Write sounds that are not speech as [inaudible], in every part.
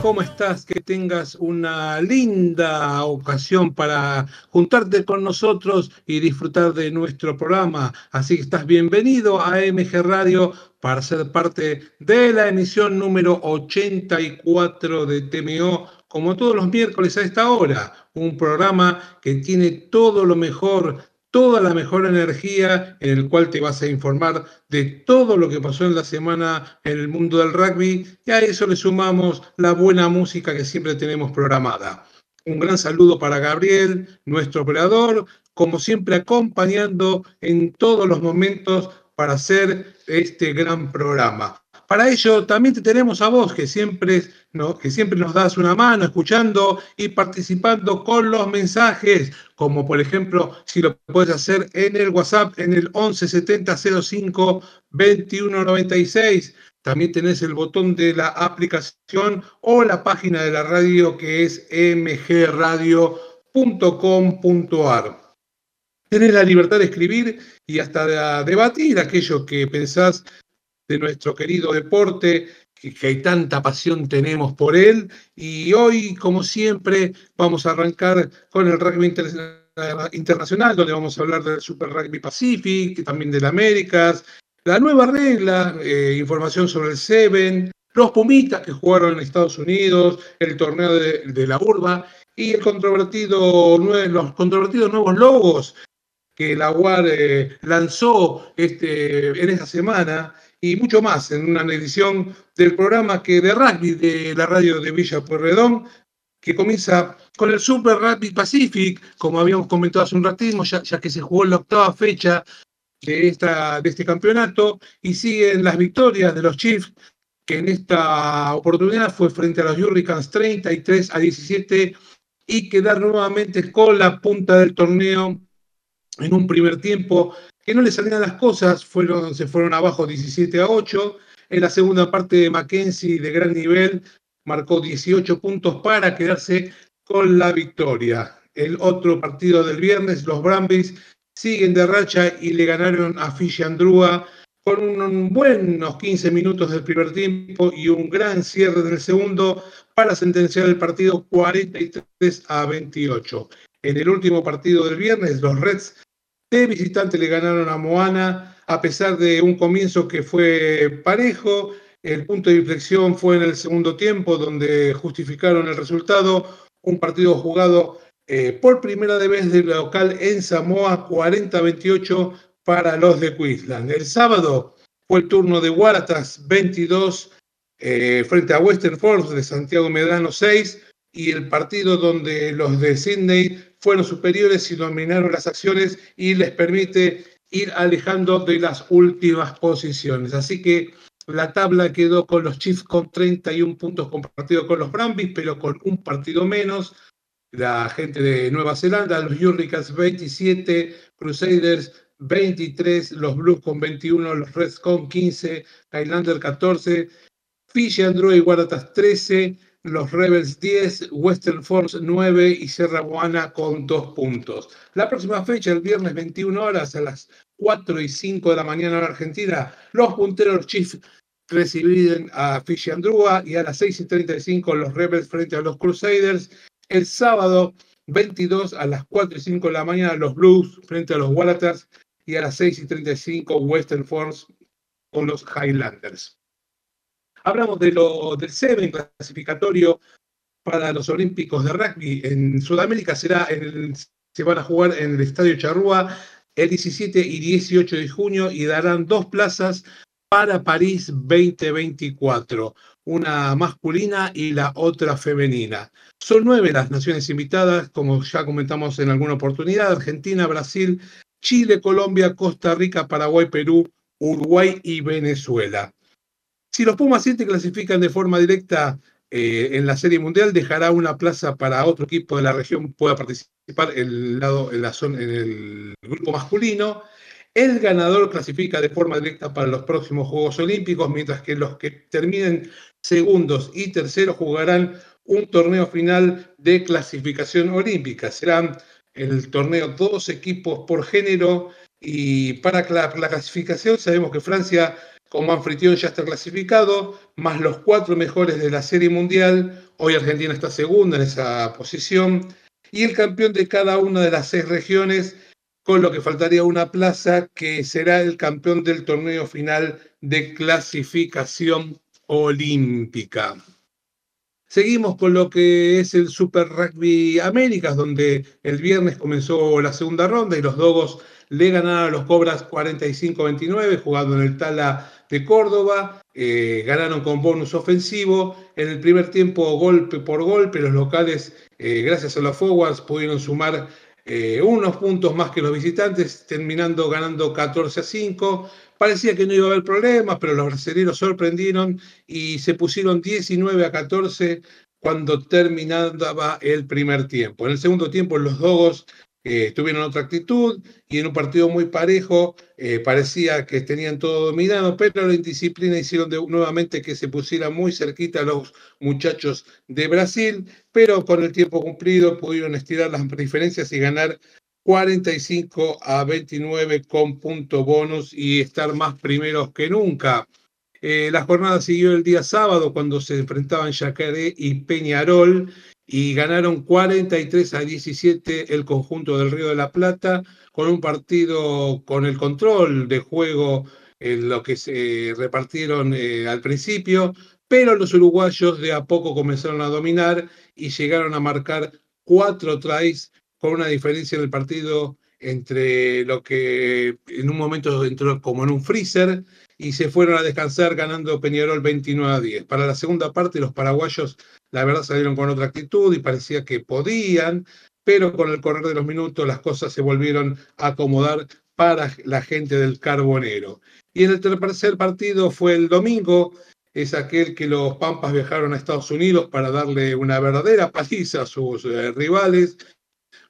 ¿cómo estás? Que tengas una linda ocasión para juntarte con nosotros y disfrutar de nuestro programa. Así que estás bienvenido a MG Radio para ser parte de la emisión número 84 de TMO, como todos los miércoles a esta hora. Un programa que tiene todo lo mejor toda la mejor energía en el cual te vas a informar de todo lo que pasó en la semana en el mundo del rugby y a eso le sumamos la buena música que siempre tenemos programada. Un gran saludo para Gabriel, nuestro operador, como siempre acompañando en todos los momentos para hacer este gran programa. Para ello también te tenemos a vos, que siempre, que siempre nos das una mano escuchando y participando con los mensajes, como por ejemplo si lo puedes hacer en el WhatsApp en el 117005 2196. También tenés el botón de la aplicación o la página de la radio que es mgradio.com.ar. Tenés la libertad de escribir y hasta de debatir aquello que pensás de nuestro querido deporte, que, hay tanta pasión tenemos por él. Y hoy, como siempre, vamos a arrancar con el rugby internacional, donde vamos a hablar del Super Rugby Pacific, también del Américas, la nueva regla, eh, información sobre el Seven, los Pumitas que jugaron en Estados Unidos, el torneo de, la Urba y el controvertido, los controvertidos nuevos logos que la UAR eh, lanzó este, en esta semana y mucho más en una edición del programa que de rugby de la radio de Villa Pueyrredón, que comienza con el Super Rugby Pacific, como habíamos comentado hace un ratismo, ya, que se jugó la octava fecha de, esta, de este campeonato, y siguen las victorias de los Chiefs, que en esta oportunidad fue frente a los Hurricanes 33 a 17, y quedar nuevamente con la punta del torneo en un primer tiempo que no le salían las cosas, se fueron abajo 17 a 8. En la segunda parte de Mackenzie de gran nivel marcó 18 puntos para quedarse con la victoria. El otro partido del viernes, los Brambis siguen de racha y le ganaron a Fishy Andrúa con unos buenos 15 minutos del primer tiempo y un gran cierre del segundo para sentenciar el partido 43 a 28. En el último partido del viernes, los Reds de visitante le ganaron a Moana, a pesar de un comienzo que fue parejo. El punto de inflexión fue en el segundo tiempo, donde justificaron el resultado. Un partido jugado eh, por primera vez de local en Samoa, 40-28 para los de Queensland. El sábado fue el turno de Waratahs 22 eh, frente a Western Force de Santiago Medrano 6 y el partido donde los de Sydney fueron superiores y dominaron las acciones y les permite ir alejando de las últimas posiciones. Así que la tabla quedó con los Chiefs con 31 puntos compartidos con los Brambis, pero con un partido menos. La gente de Nueva Zelanda, los Hurricanes 27, Crusaders 23, los Blues con 21, los Reds con 15, Highlander 14, Fiji, Android y Waratahs 13, los Rebels 10, Western Force 9 y Sierra Buana con 2 puntos. La próxima fecha, el viernes 21 horas a las 4 y 5 de la mañana en Argentina, los punteros Chiefs reciben a Fishy Andrúa y a las 6 y 35 los Rebels frente a los Crusaders. El sábado 22 a las 4 y 5 de la mañana los Blues frente a los Wallatters y a las 6 y 35 Western Force con los Highlanders. Hablamos de lo, del Seven clasificatorio para los Olímpicos de Rugby. En Sudamérica será se van a jugar en el Estadio Charrúa el 17 y 18 de junio y darán dos plazas para París 2024, una masculina y la otra femenina. Son nueve las naciones invitadas, como ya comentamos en alguna oportunidad, Argentina, Brasil, Chile, Colombia, Costa Rica, Paraguay, Perú, Uruguay y Venezuela. Si los Pumas 7 clasifican de forma directa eh, en la Serie Mundial, dejará una plaza para otro equipo de la región pueda participar en lado, en la zona, en el grupo masculino. El ganador clasifica de forma directa para los próximos Juegos Olímpicos, mientras que los que terminen segundos y terceros jugarán un torneo final de clasificación olímpica. Serán el torneo dos equipos por género y para la clasificación sabemos que Francia como anfitrión ya está clasificado, más los cuatro mejores de la Serie Mundial. Hoy Argentina está segunda en esa posición. Y el campeón de cada una de las seis regiones, con lo que faltaría una plaza, que será el campeón del torneo final de clasificación olímpica. Seguimos con lo que es el Super Rugby Américas, donde el viernes comenzó la segunda ronda y los Dogos le ganaron a los Cobras 45-29, jugando en el Tala de Córdoba. Eh, ganaron con bonus ofensivo. En el primer tiempo, golpe por golpe, los locales, eh, gracias a los forwards, pudieron sumar eh, unos puntos más que los visitantes, terminando ganando 14 a 5. Parecía que no iba a haber problemas, pero los brasileños sorprendieron y se pusieron 19 a 14 cuando terminaba el primer tiempo. En el segundo tiempo, los Dogos eh, tuvieron otra actitud y en un partido muy parejo eh, parecía que tenían todo dominado, pero la indisciplina hicieron nuevamente que se pusiera muy cerquita a los muchachos de Brasil, pero con el tiempo cumplido pudieron estirar las diferencias y ganar 45 a 29 con punto bonus y estar más primeros que nunca. Eh, la jornada siguió el día sábado cuando se enfrentaban Yacaré y Peñarol y ganaron 43 a 17 el conjunto del Río de la Plata con un partido con el control de juego en lo que se repartieron eh, al principio, pero los uruguayos de a poco comenzaron a dominar y llegaron a marcar cuatro tries con una diferencia en el partido entre lo que en un momento entró como en un freezer y se fueron a descansar ganando Peñarol 29 a 10. Para la segunda parte los paraguayos la verdad salieron con otra actitud y parecía que podían, pero con el correr de los minutos las cosas se volvieron a acomodar para la gente del Carbonero. Y el tercer partido fue el domingo, es aquel que los Pampas viajaron a Estados Unidos para darle una verdadera [laughs] paliza a sus eh, rivales,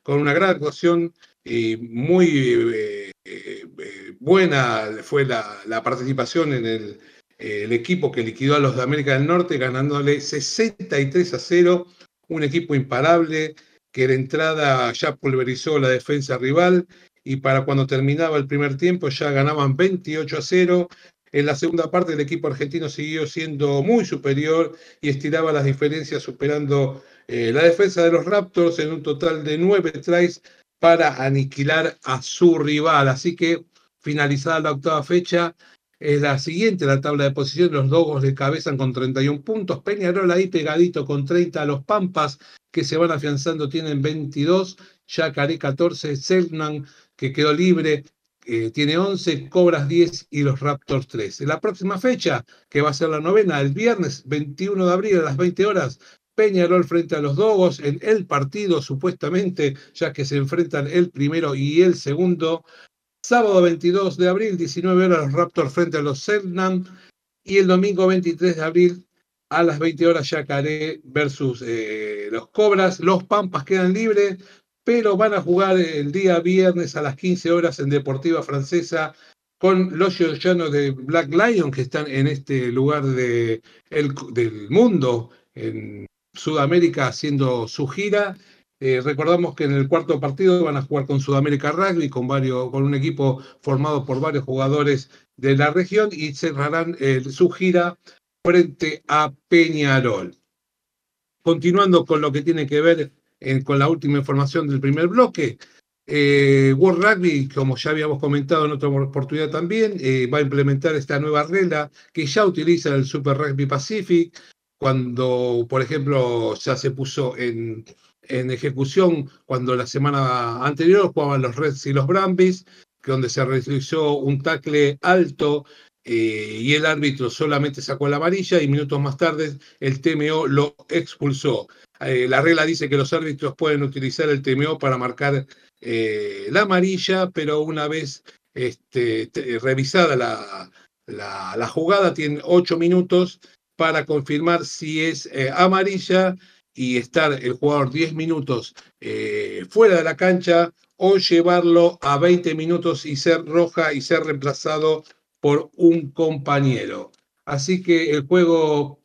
con una gran actuación y muy eh, eh, buena fue la, participación en el, el equipo que liquidó a los de América del Norte ganándole 63 a 0, un equipo imparable que de entrada ya pulverizó la defensa rival y para cuando terminaba el primer tiempo ya ganaban 28 a 0. En la segunda parte el equipo argentino siguió siendo muy superior y estiraba las diferencias superando eh, la defensa de los Raptors en un total de nueve tries para aniquilar a su rival. Así que finalizada la octava fecha, es la siguiente, la tabla de posición, los Dogos de cabezan con 31 puntos, Peñarol ahí pegadito con 30, los Pampas que se van afianzando tienen 22, Yacaré 14, Selknam que quedó libre eh, tiene 11, Cobras 10 y los Raptors 3. En la próxima fecha, que va a ser la novena, el viernes 21 de abril a las 20 horas, Peñarol frente a los Dogos en el partido, supuestamente, ya que se enfrentan el primero y el segundo. Sábado 22 de abril, 19 horas, los Raptors frente a los Selknam. Y el domingo 23 de abril, a las 20 horas, Yacaré versus eh, los Cobras. Los Pampas quedan libres, pero van a jugar el día viernes a las 15 horas en Deportiva Francesa con los georgianos de Black Lion, que están en este lugar de, del mundo, en Sudamérica, haciendo su gira. Eh, recordamos que en el cuarto partido van a jugar con Sudamérica Rugby, con, varios, con un equipo formado por varios jugadores de la región y cerrarán eh, su gira frente a Peñarol. Continuando con lo que tiene que ver eh, con la última información del primer bloque, World Rugby, como ya habíamos comentado en otra oportunidad también, va a implementar esta nueva regla que ya utiliza el Super Rugby Pacific, cuando, por ejemplo, ya se puso en, en ejecución cuando la semana anterior jugaban los Reds y los Brambis, donde se realizó un tackle alto eh, y el árbitro solamente sacó la amarilla y minutos más tarde el TMO lo expulsó. Eh, la regla dice que los árbitros pueden utilizar el TMO para marcar eh, la amarilla, pero una vez este, revisada la, la, la, jugada, tienen ocho minutos para confirmar si es amarilla y estar el jugador 10 minutos eh, fuera de la cancha o llevarlo a 20 minutos y ser roja y ser reemplazado por un compañero. Así que el juego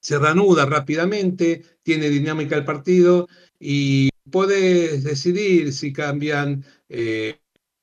se reanuda rápidamente, tiene dinámica el partido y puedes decidir si cambian eh,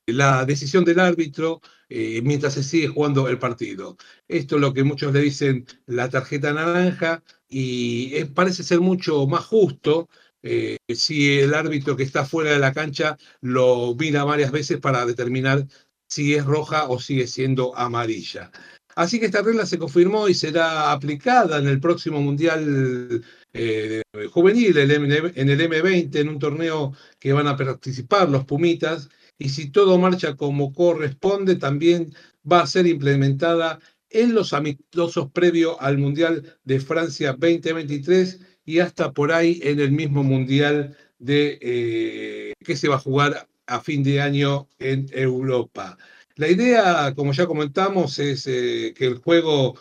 la decisión del árbitro eh, mientras se sigue jugando el partido. Esto es lo que muchos le dicen la tarjeta naranja y parece ser mucho más justo eh, si el árbitro que está fuera de la cancha lo mira varias veces para determinar si es roja o sigue siendo amarilla. Así que esta regla se confirmó y será aplicada en el próximo Mundial eh, Juvenil, en el M20, en un torneo que van a participar los Pumitas. Y si todo marcha como corresponde, también va a ser implementada en los amistosos previo al Mundial de Francia 2023 y hasta por ahí en el mismo Mundial de, eh, que se va a jugar a fin de año en Europa. La idea, como ya comentamos, es eh, que el juego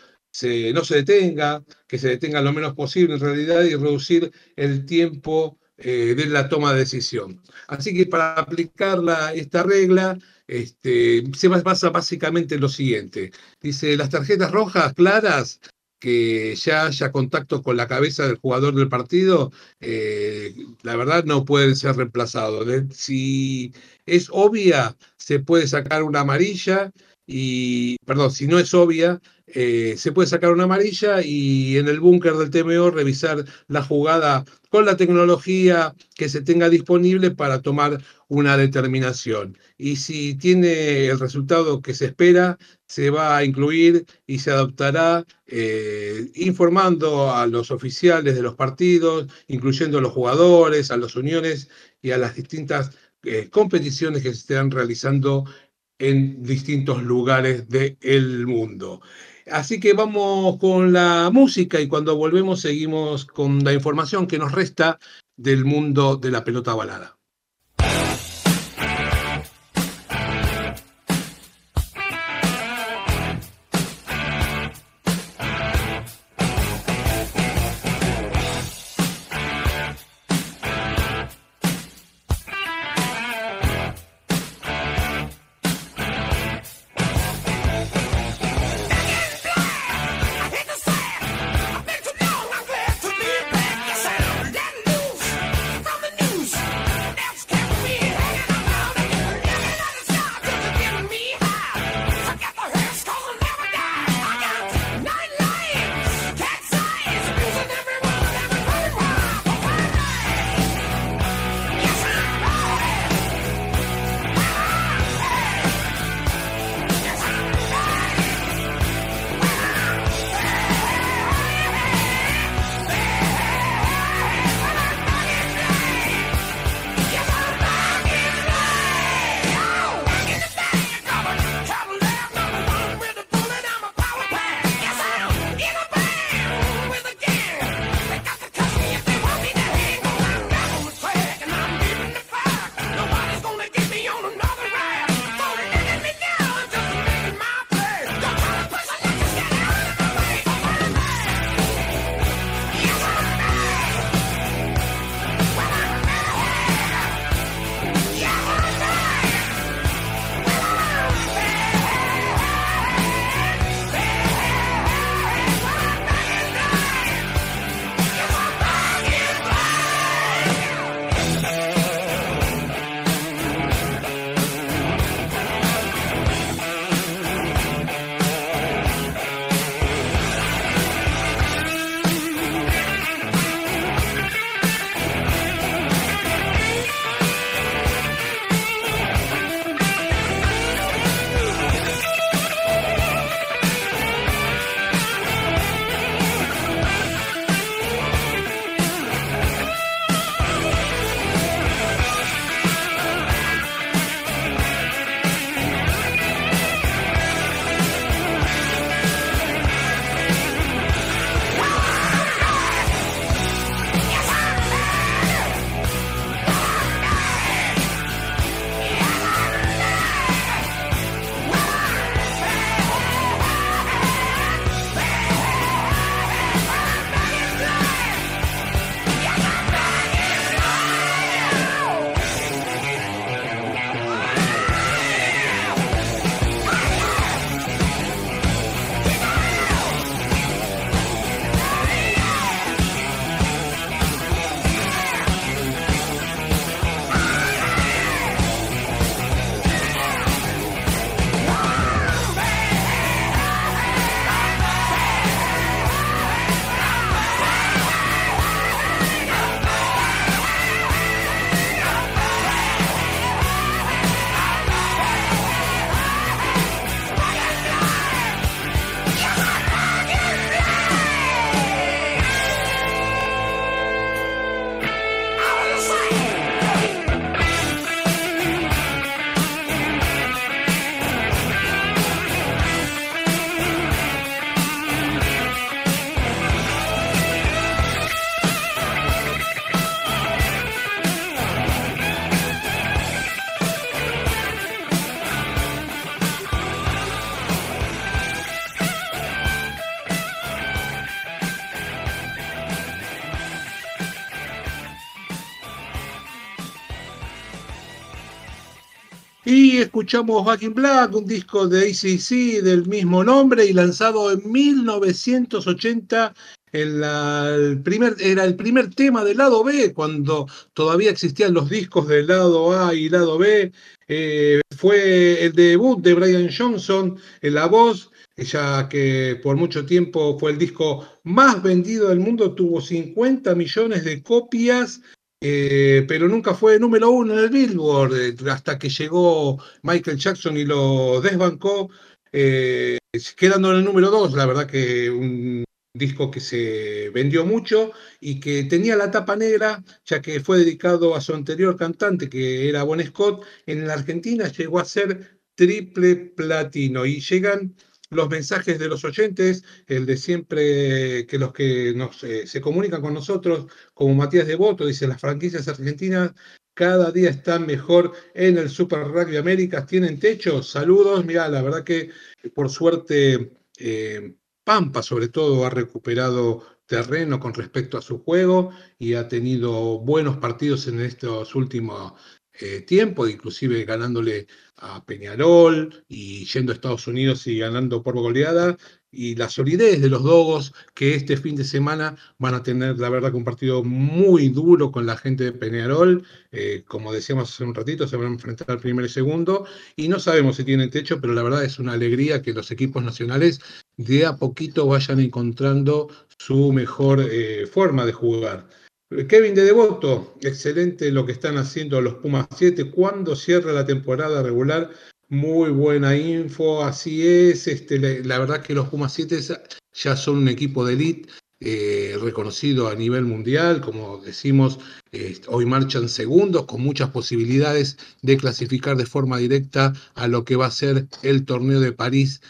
no se detenga, que se detenga lo menos posible en realidad y reducir el tiempo eh, de la toma de decisión. Así que para aplicar esta regla, este, se basa básicamente en lo siguiente. Dice, las tarjetas rojas claras que ya haya contacto con la cabeza del jugador del partido, eh, la verdad no pueden ser reemplazados. Si es obvia, se puede sacar una amarilla y, perdón, si no es obvia, eh, se puede sacar una amarilla y en el búnker del TMO revisar la jugada con la tecnología que se tenga disponible para tomar una determinación. Y si tiene el resultado que se espera, se va a incluir y se adoptará eh, informando a los oficiales de los partidos, incluyendo a los jugadores, a las uniones y a las distintas eh, competiciones que se están realizando en distintos lugares del mundo. Así que vamos con la música y cuando volvemos seguimos con la información que nos resta del mundo de la pelota balada. Escuchamos Back in Black, un disco de ACC del mismo nombre y lanzado en 1980. el primer, era el primer tema del lado B, cuando todavía existían los discos del lado A y lado B. Eh, fue el debut de Brian Johnson en la voz, ya que por mucho tiempo fue el disco más vendido del mundo, tuvo 50 millones de copias eh, pero nunca fue número uno en el Billboard, eh, hasta que llegó Michael Jackson y lo desbancó, eh, quedando en el número dos, la verdad que un disco que se vendió mucho y que tenía la tapa negra, ya que fue dedicado a su anterior cantante, que era Bon Scott, en la Argentina llegó a ser triple platino. Y llegan los mensajes de los oyentes, el de siempre que los que nos, eh, se comunican con nosotros, como Matías Devoto, dice, las franquicias argentinas cada día están mejor en el Super Rugby Américas, tienen techo, saludos, mira, la verdad que por suerte eh, Pampa sobre todo ha recuperado terreno con respecto a su juego y ha tenido buenos partidos en estos últimos eh, tiempo, inclusive ganándole a Peñarol y yendo a Estados Unidos y ganando por goleada, y la solidez de los Dogos que este fin de semana van a tener, la verdad, un partido muy duro con la gente de Peñarol. Eh, como decíamos hace un ratito, se van a enfrentar al primer y segundo, y no sabemos si tienen techo, pero la verdad es una alegría que los equipos nacionales de a poquito vayan encontrando su mejor eh, forma de jugar. Kevin de Devoto, excelente lo que están haciendo los Pumas 7. ¿Cuándo cierra la temporada regular? Muy buena info, así es. Este, la, verdad que los Pumas 7 ya son un equipo de elite eh, reconocido a nivel mundial. Como decimos, hoy marchan segundos con muchas posibilidades de clasificar de forma directa a lo que va a ser el torneo de París,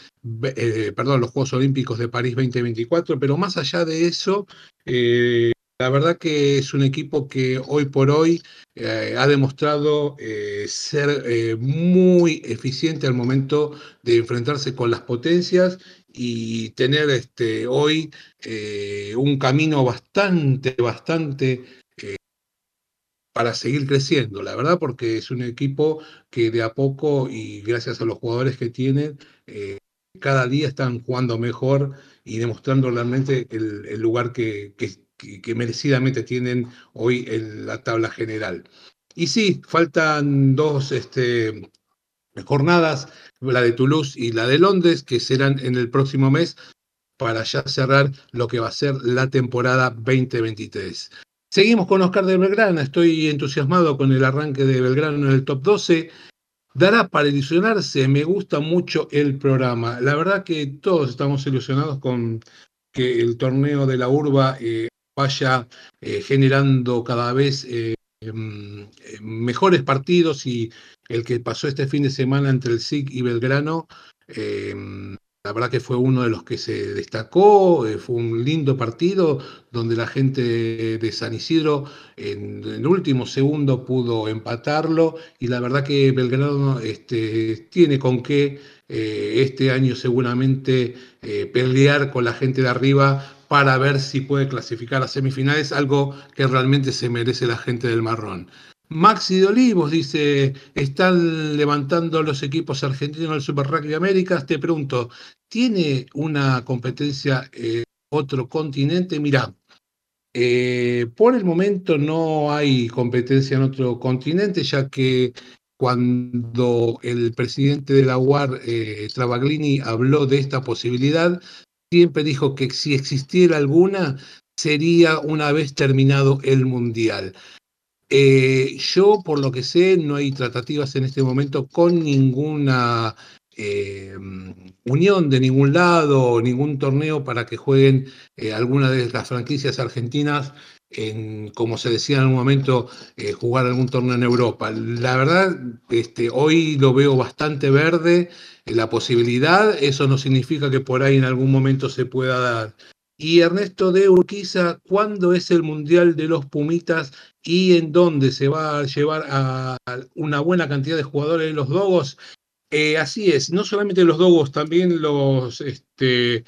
eh, perdón, los Juegos Olímpicos de París 2024. Pero más allá de eso, eh, la verdad que es un equipo que hoy por hoy eh, ha demostrado eh, ser eh, muy eficiente al momento de enfrentarse con las potencias y tener este, hoy un camino bastante, bastante para seguir creciendo, la verdad, porque es un equipo que de a poco y gracias a los jugadores que tienen, cada día están jugando mejor y demostrando realmente el, lugar que, que que, merecidamente tienen hoy en la tabla general. Y sí, faltan dos este, jornadas, la de Toulouse y la de Londres, que serán en el próximo mes para ya cerrar lo que va a ser la temporada 2023. Seguimos con Oscar de Belgrano, estoy entusiasmado con el arranque de Belgrano en el top 12. Dará para ilusionarse, me gusta mucho el programa. La verdad que todos estamos ilusionados con que el torneo de la urba eh, vaya eh, generando cada vez eh, em, eh, mejores partidos y el que pasó este fin de semana entre el SIC y Belgrano, em, la verdad que fue uno de los que se destacó, fue un lindo partido donde la gente de San Isidro en el último segundo pudo empatarlo y la verdad que Belgrano este, tiene con qué este año seguramente pelear con la gente de arriba para ver si puede clasificar a semifinales, algo que realmente se merece la gente del marrón. Maxi de Olivos dice, están levantando los equipos argentinos del Super Rugby Américas. Te pregunto, ¿tiene una competencia en otro continente? Mira, eh, por el momento no hay competencia en otro continente, ya que cuando el presidente de la UAR, eh, Travaglini, habló de esta posibilidad, siempre dijo que si existiera alguna, sería una vez terminado el Mundial. Eh, yo, por lo que sé, no hay tratativas en este momento con ninguna eh, unión de ningún lado, ningún torneo para que jueguen eh, alguna de las franquicias argentinas en, como se decía en un momento, jugar algún torneo en Europa. La verdad, este, hoy lo veo bastante verde la posibilidad, eso no significa que por ahí en algún momento se pueda dar. Y Ernesto de Urquiza, ¿cuándo es el Mundial de los Pumitas y en dónde se va a llevar a una buena cantidad de jugadores de los Dogos? Eh, así es, no solamente los Dogos, también los, este,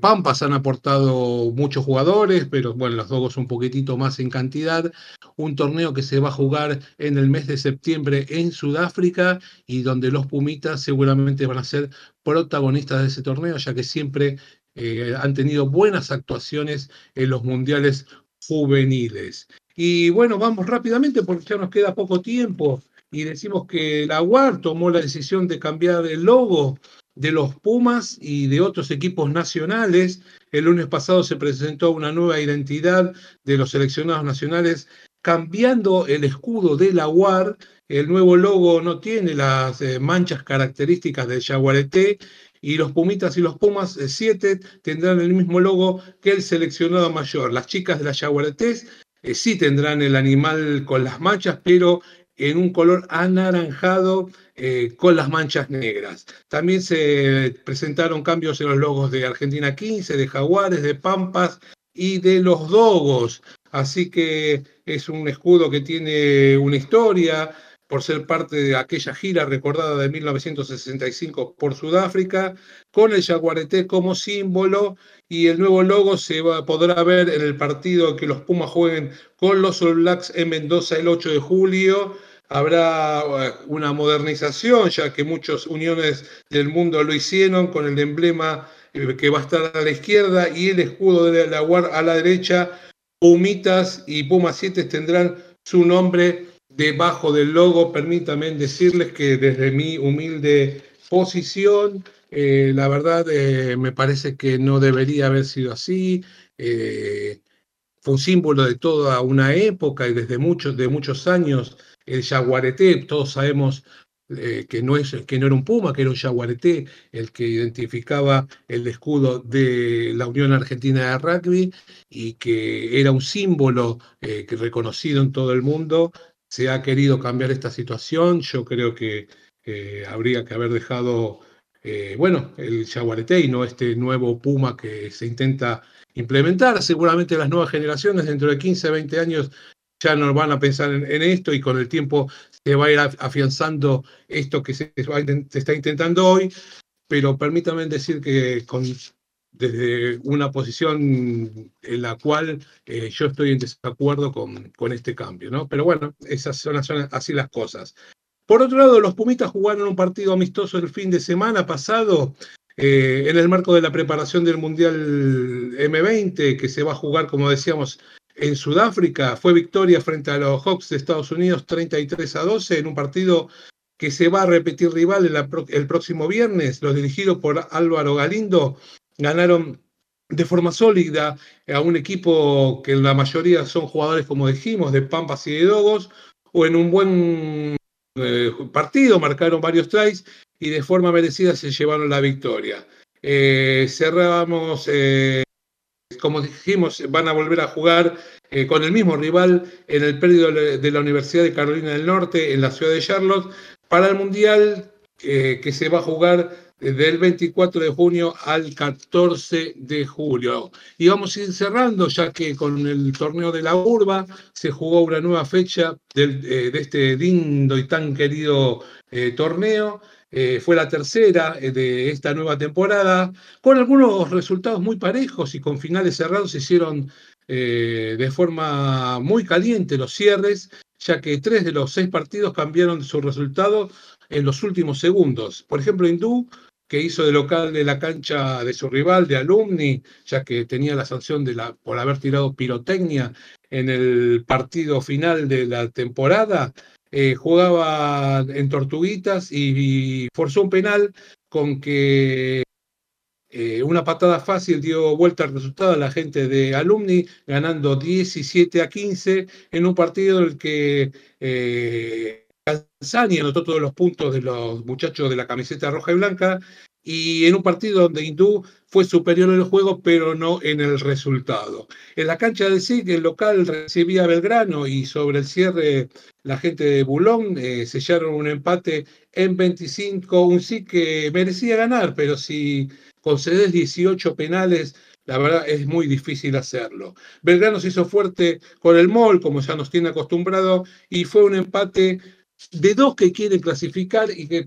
Pampas han aportado muchos jugadores, pero bueno, los Dogos un poquitito más en cantidad. Un torneo que se va a jugar en el mes de septiembre en Sudáfrica y donde los Pumitas seguramente van a ser protagonistas de ese torneo, ya que siempre eh, han tenido buenas actuaciones en los mundiales juveniles. Y bueno, vamos rápidamente porque ya nos queda poco tiempo y decimos que la UAR tomó la decisión de cambiar el logo de los Pumas y de otros equipos nacionales. El lunes pasado se presentó una nueva identidad de los seleccionados nacionales cambiando el escudo de la UAR. El nuevo logo no tiene las eh, manchas características del Yaguareté y los Pumitas y los Pumas 7 eh, tendrán el mismo logo que el seleccionado mayor. Las chicas de la Yaguaretés eh, sí tendrán el animal con las manchas, pero en un color anaranjado eh, con las manchas negras. También se presentaron cambios en los logos de Argentina 15, de Jaguares, de Pampas y de los Dogos. Así que es un escudo que tiene una historia por ser parte de aquella gira recordada de 1965 por Sudáfrica, con el jaguareté como símbolo y el nuevo logo se va, podrá ver en el partido que los Pumas jueguen con los All Blacks en Mendoza el 8 de julio habrá eh, una modernización, ya que muchas uniones del mundo lo hicieron con el emblema eh, que va a estar a la izquierda y el escudo de la UAR a la derecha. Pumitas y Pumas 7 tendrán su nombre debajo del logo. Permítanme decirles que desde mi humilde posición, eh, la verdad me parece que no debería haber sido así. fue un símbolo de toda una época y desde muchos, de muchos años el yaguareté, todos sabemos eh, que, no es, que no era un puma, que era un yaguareté, el que identificaba el escudo de la Unión Argentina de Rugby y que era un símbolo eh, reconocido en todo el mundo. Se ha querido cambiar esta situación, yo creo que habría que haber dejado, eh, bueno, el yaguareté y no este nuevo puma que se intenta implementar. Seguramente las nuevas generaciones dentro de 15, 20 años ya no van a pensar en, esto y con el tiempo se va a ir afianzando esto que se, está intentando hoy, pero permítanme decir que con, desde una posición en la cual eh, yo estoy en desacuerdo con, con este cambio, ¿no? Pero bueno, esas son, así las cosas. Por otro lado, los Pumitas jugaron un partido amistoso el fin de semana pasado eh, en el marco de la preparación del Mundial M20, que se va a jugar, como decíamos, en Sudáfrica fue victoria frente a los Hawks de Estados Unidos 33 a 12 en un partido que se va a repetir rival el próximo viernes. Los dirigidos por Álvaro Galindo ganaron de forma sólida a un equipo que en la mayoría son jugadores, como dijimos, de Pampas y de Dogos, o en un buen eh, partido, marcaron varios tries y de forma merecida se llevaron la victoria. Eh, cerramos eh, como dijimos, van a volver a jugar eh, con el mismo rival en el periodo de la Universidad de Carolina del Norte, en la ciudad de Charlotte, para el Mundial eh, que se va a jugar del 24 de junio al 14 de julio. Y vamos a ir cerrando, ya que con el torneo de la urba se jugó una nueva fecha eh, de este lindo y tan querido torneo. Eh, fue la tercera de esta nueva temporada, con algunos resultados muy parejos y con finales cerrados se hicieron de forma muy caliente los cierres, ya que tres de los seis partidos cambiaron su resultado en los últimos segundos. Por ejemplo, Hindú, que hizo de local de la cancha de su rival, de Alumni, ya que tenía la sanción por haber tirado pirotecnia en el partido final de la temporada, eh, jugaba en Tortuguitas y, forzó un penal con que eh, una patada fácil dio vuelta al resultado a la gente de Alumni, ganando 17 a 15 en un partido en el que eh, anotó todos los puntos de los muchachos de la camiseta roja y blanca y en un partido donde Hindú fue superior en el juego, pero no en el resultado. En la cancha de SIC, el local recibía a Belgrano y sobre el cierre la gente de Bulón eh, sellaron un empate en 25, un SIC que merecía ganar, pero si concedes 18 penales, la verdad es muy difícil hacerlo. Belgrano se hizo fuerte con el MOL, como ya nos tiene acostumbrado, y fue un empate de dos que quieren clasificar y que,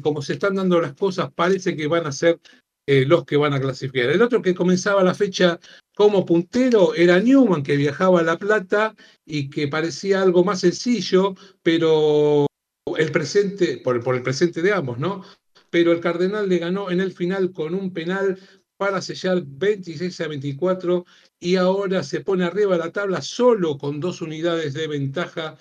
como se están dando las cosas, parece que van a ser eh, los que van a clasificar. El otro que comenzaba la fecha como puntero era Newman, que viajaba a La Plata y que parecía algo más sencillo, pero el presente, por, por el presente de ambos, ¿no? Pero el Cardenal le ganó en el final con un penal para sellar 26 a 24 y ahora se pone arriba de la tabla solo con dos unidades de ventaja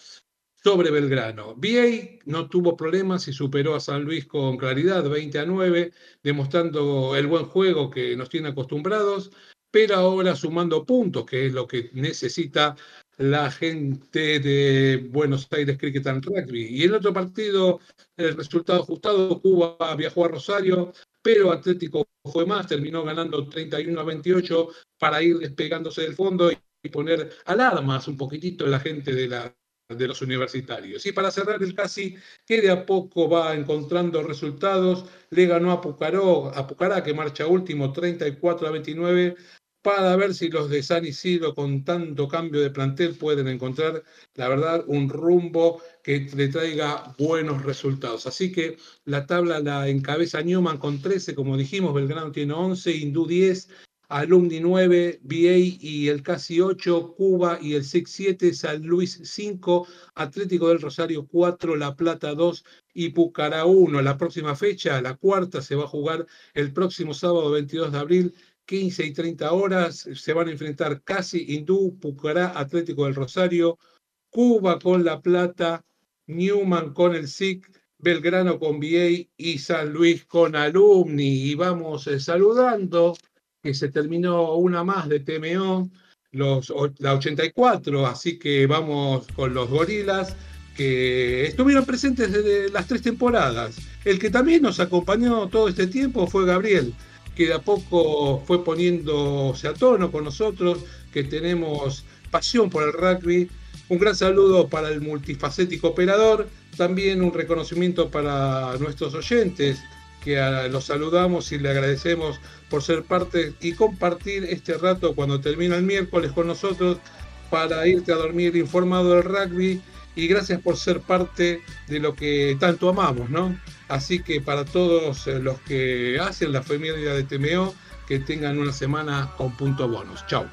sobre Belgrano. VA no tuvo problemas y superó a San Luis con claridad, 20 a 9, demostrando el buen juego que nos tiene acostumbrados, pero ahora sumando puntos, que es lo que necesita la gente de Buenos Aires Cricket and Rugby. Y el otro partido, el resultado ajustado, Cuba viajó a Rosario, pero Atlético fue más, terminó ganando 31 a 28 para ir despegándose del fondo y poner alarmas un poquitito en la gente de la de los universitarios. Y para cerrar el casi, que de a poco va encontrando resultados, le ganó a, Pucaró, a Pucará, que marcha último 34 a 29, para ver si los de San Isidro con tanto cambio de plantel pueden encontrar, la verdad, un rumbo que le traiga buenos resultados. Así que la tabla la encabeza Newman con 13, como dijimos, Belgrano tiene 11, Hindú 10, Alumni 9, BA y el Casi 8, Cuba y el SIC 7, San Luis 5, Atlético del Rosario 4, La Plata 2 y Pucará 1. La próxima fecha, la cuarta, se va a jugar el próximo sábado 22 de abril, 15 y 30 horas. Se van a enfrentar Casi, Hindú, Pucará, Atlético del Rosario, Cuba con La Plata, Newman con el SIC, Belgrano con BA y San Luis con Alumni. Y vamos eh, saludando que se terminó una más de TMO, los, la 84, así que vamos con los gorilas que estuvieron presentes desde las tres temporadas. El que también nos acompañó todo este tiempo fue Gabriel, que de a poco fue poniéndose a tono con nosotros, que tenemos pasión por el rugby. Un gran saludo para el multifacético operador, también un reconocimiento para nuestros oyentes, que los saludamos y le agradecemos por ser parte y compartir este rato cuando termina el miércoles con nosotros para irte a dormir informado del rugby y gracias por ser parte de lo que tanto amamos, ¿no? Así que para todos eh, los que hacen la familia de TMO, que tengan una semana con punto bonus. Chao.